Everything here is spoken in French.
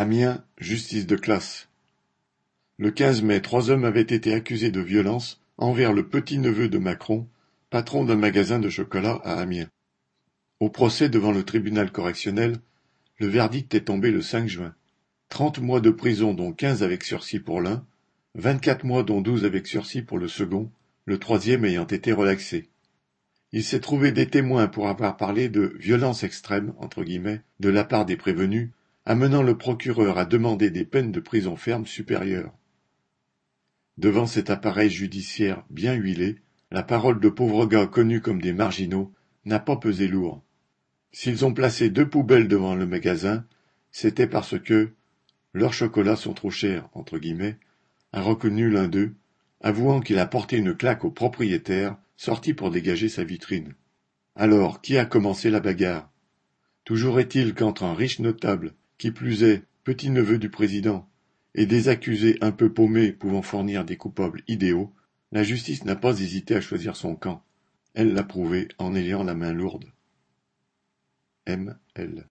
Amiens, justice de classe. Le quinze mai, trois hommes avaient été accusés de violence envers le petit-neveu de Macron, patron d'un magasin de chocolat à Amiens. Au procès devant le tribunal correctionnel, le verdict est tombé le 5 juin. Trente mois de prison dont quinze avec sursis pour l'un, vingt-quatre mois dont douze avec sursis pour le second, le troisième ayant été relaxé. Il s'est trouvé des témoins pour avoir parlé de violence extrême entre guillemets de la part des prévenus amenant le procureur à demander des peines de prison ferme supérieures. Devant cet appareil judiciaire bien huilé, la parole de pauvres gars connus comme des marginaux n'a pas pesé lourd. S'ils ont placé deux poubelles devant le magasin, c'était parce que leurs chocolats sont trop chers, entre guillemets, a reconnu l'un d'eux, avouant qu'il a porté une claque au propriétaire, sorti pour dégager sa vitrine. Alors, qui a commencé la bagarre? Toujours est-il qu'entre un riche notable qui plus est, petit-neveu du président, et des accusés un peu paumés pouvant fournir des coupables idéaux, la justice n'a pas hésité à choisir son camp. Elle l'a prouvé en ayant la main lourde. M. L.